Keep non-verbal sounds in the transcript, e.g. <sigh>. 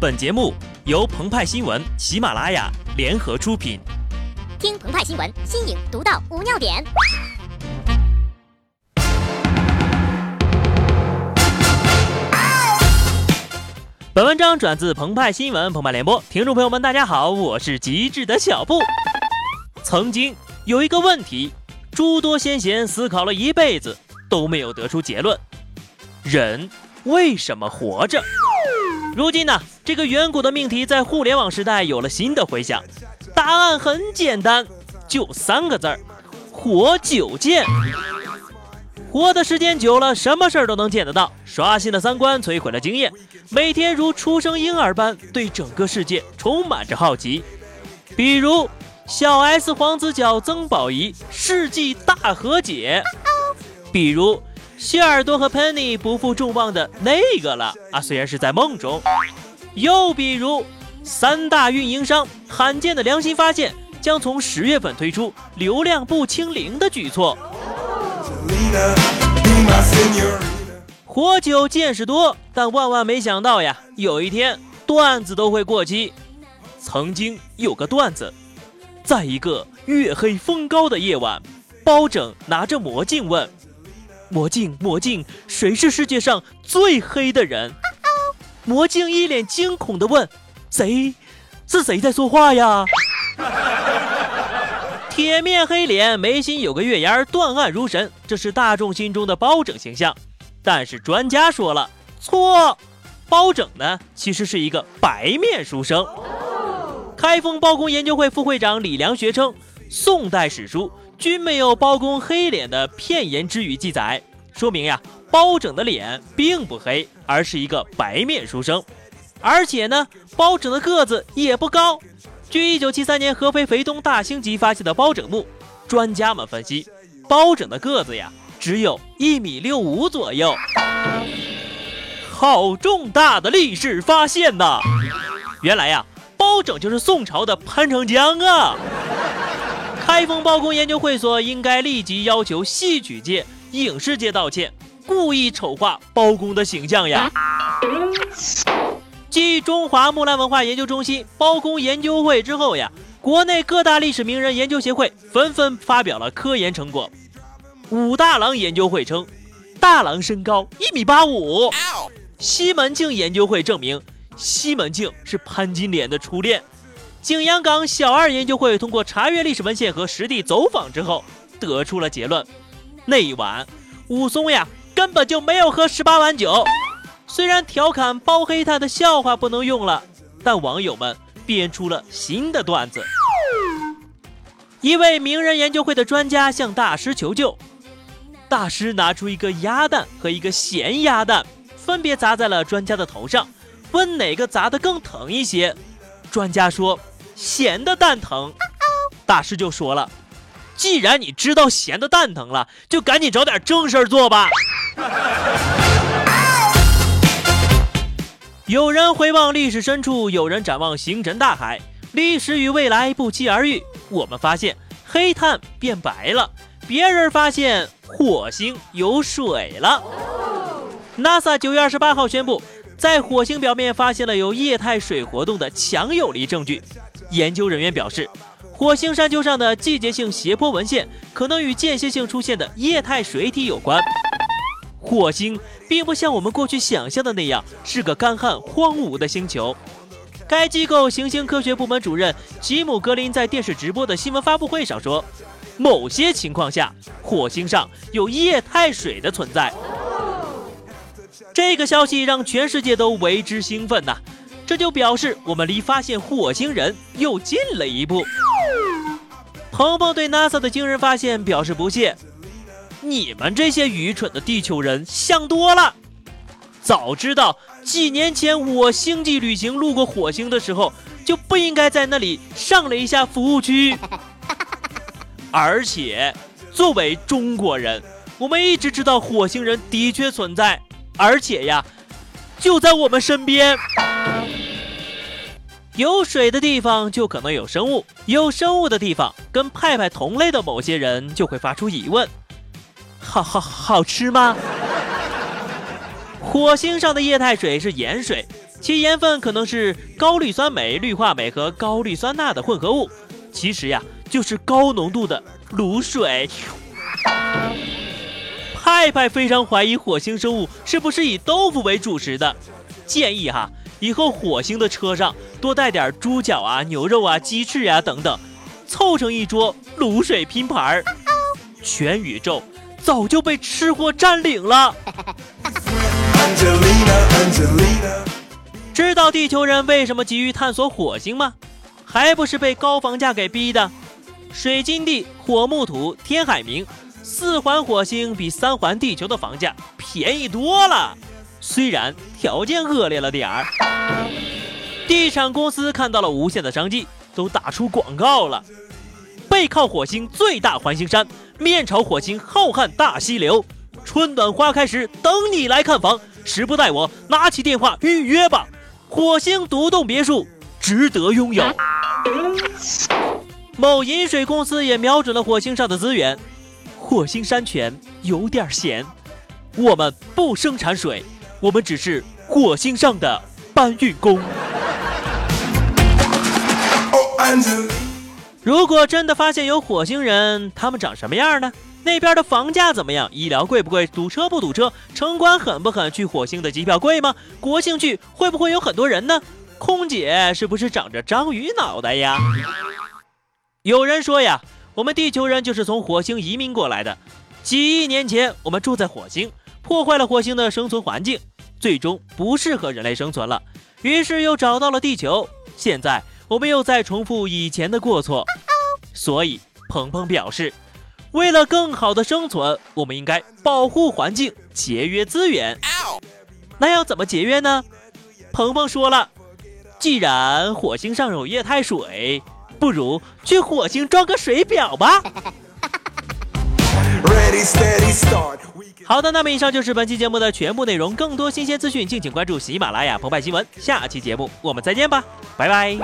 本节目由澎湃新闻、喜马拉雅联合出品。听澎湃新闻，新颖独到，无尿点。本文章转自澎湃新闻、澎湃联播，听众朋友们，大家好，我是极致的小布。曾经有一个问题，诸多先贤思考了一辈子都没有得出结论：人为什么活着？如今呢，这个远古的命题在互联网时代有了新的回响。答案很简单，就三个字儿：活久见。活的时间久了，什么事儿都能见得到，刷新了三观，摧毁了经验，每天如出生婴儿般对整个世界充满着好奇。比如小 S 黄子佼曾宝仪世纪大和解，比如。希尔多和 Penny 不负众望的那个了啊，虽然是在梦中。又比如，三大运营商罕见的良心发现，将从十月份推出流量不清零的举措。活久见识多，但万万没想到呀，有一天段子都会过期。曾经有个段子，在一个月黑风高的夜晚，包拯拿着魔镜问。魔镜，魔镜，谁是世界上最黑的人？魔镜一脸惊恐地问：“谁？是谁在说话呀？” <laughs> 铁面黑脸，眉心有个月牙，断案如神，这是大众心中的包拯形象。但是专家说了，错，包拯呢，其实是一个白面书生。开封包公研究会副会长李良学称，宋代史书。均没有包公黑脸的片言之语记载，说明呀，包拯的脸并不黑，而是一个白面书生。而且呢，包拯的个子也不高。据1973年合肥肥东大兴集发现的包拯墓，专家们分析，包拯的个子呀，只有一米六五左右。好重大的历史发现呐！原来呀，包拯就是宋朝的潘长江啊！开封包公研究会所应该立即要求戏曲界、影视界道歉，故意丑化包公的形象呀！继中华木兰文化研究中心包公研究会之后呀，国内各大历史名人研究协会纷纷发表了科研成果。武大郎研究会称，大郎身高一米八五。西门庆研究会证明，西门庆是潘金莲的初恋。景阳冈小二研究会通过查阅历史文献和实地走访之后，得出了结论：那一晚，武松呀根本就没有喝十八碗酒。虽然调侃包黑炭的笑话不能用了，但网友们编出了新的段子。一位名人研究会的专家向大师求救，大师拿出一个鸭蛋和一个咸鸭蛋，分别砸在了专家的头上，问哪个砸得更疼一些。专家说。咸的蛋疼，大师就说了：“既然你知道咸的蛋疼了，就赶紧找点正事儿做吧。”有人回望历史深处，有人展望星辰大海，历史与未来不期而遇。我们发现黑炭变白了，别人发现火星有水了。NASA 九月二十八号宣布，在火星表面发现了有液态水活动的强有力证据。研究人员表示，火星山丘上的季节性斜坡纹线可能与间歇性出现的液态水体有关。火星并不像我们过去想象的那样是个干旱荒芜的星球。该机构行星科学部门主任吉姆·格林在电视直播的新闻发布会上说，某些情况下，火星上有液态水的存在。这个消息让全世界都为之兴奋呐！这就表示我们离发现火星人又近了一步。鹏鹏对 NASA 的惊人发现表示不屑：“你们这些愚蠢的地球人想多了，早知道几年前我星际旅行路过火星的时候，就不应该在那里上了一下服务区。而且，作为中国人，我们一直知道火星人的确存在，而且呀，就在我们身边。”有水的地方就可能有生物，有生物的地方，跟派派同类的某些人就会发出疑问：好好好吃吗？火星上的液态水是盐水，其盐分可能是高氯酸镁、氯化镁和高氯酸钠的混合物，其实呀，就是高浓度的卤水。派派非常怀疑火星生物是不是以豆腐为主食的，建议哈，以后火星的车上多带点猪脚啊、牛肉啊、鸡翅呀等等，凑成一桌卤水拼盘儿。全宇宙早就被吃货占领了。知道地球人为什么急于探索火星吗？还不是被高房价给逼的。水金地、火木土、天海明，四环火星比三环地球的房价便宜多了，虽然条件恶劣了点儿。地产公司看到了无限的商机，都打出广告了。背靠火星最大环形山，面朝火星浩瀚大溪流，春暖花开时等你来看房，时不待我，拿起电话预约吧。火星独栋别墅值得拥有。某饮水公司也瞄准了火星上的资源，火星山泉有点咸。我们不生产水，我们只是火星上的搬运工。如果真的发现有火星人，他们长什么样呢？那边的房价怎么样？医疗贵不贵？堵车不堵车？城管狠不狠？去火星的机票贵吗？国庆去会不会有很多人呢？空姐是不是长着章鱼脑袋呀？有人说呀，我们地球人就是从火星移民过来的。几亿年前，我们住在火星，破坏了火星的生存环境，最终不适合人类生存了。于是又找到了地球，现在我们又在重复以前的过错。所以，鹏鹏表示。为了更好的生存，我们应该保护环境，节约资源。那要怎么节约呢？鹏鹏说了，既然火星上有液态水，不如去火星装个水表吧。<laughs> 好的，那么以上就是本期节目的全部内容。更多新鲜资讯，敬请关注喜马拉雅澎湃新闻。下期节目我们再见吧，拜拜。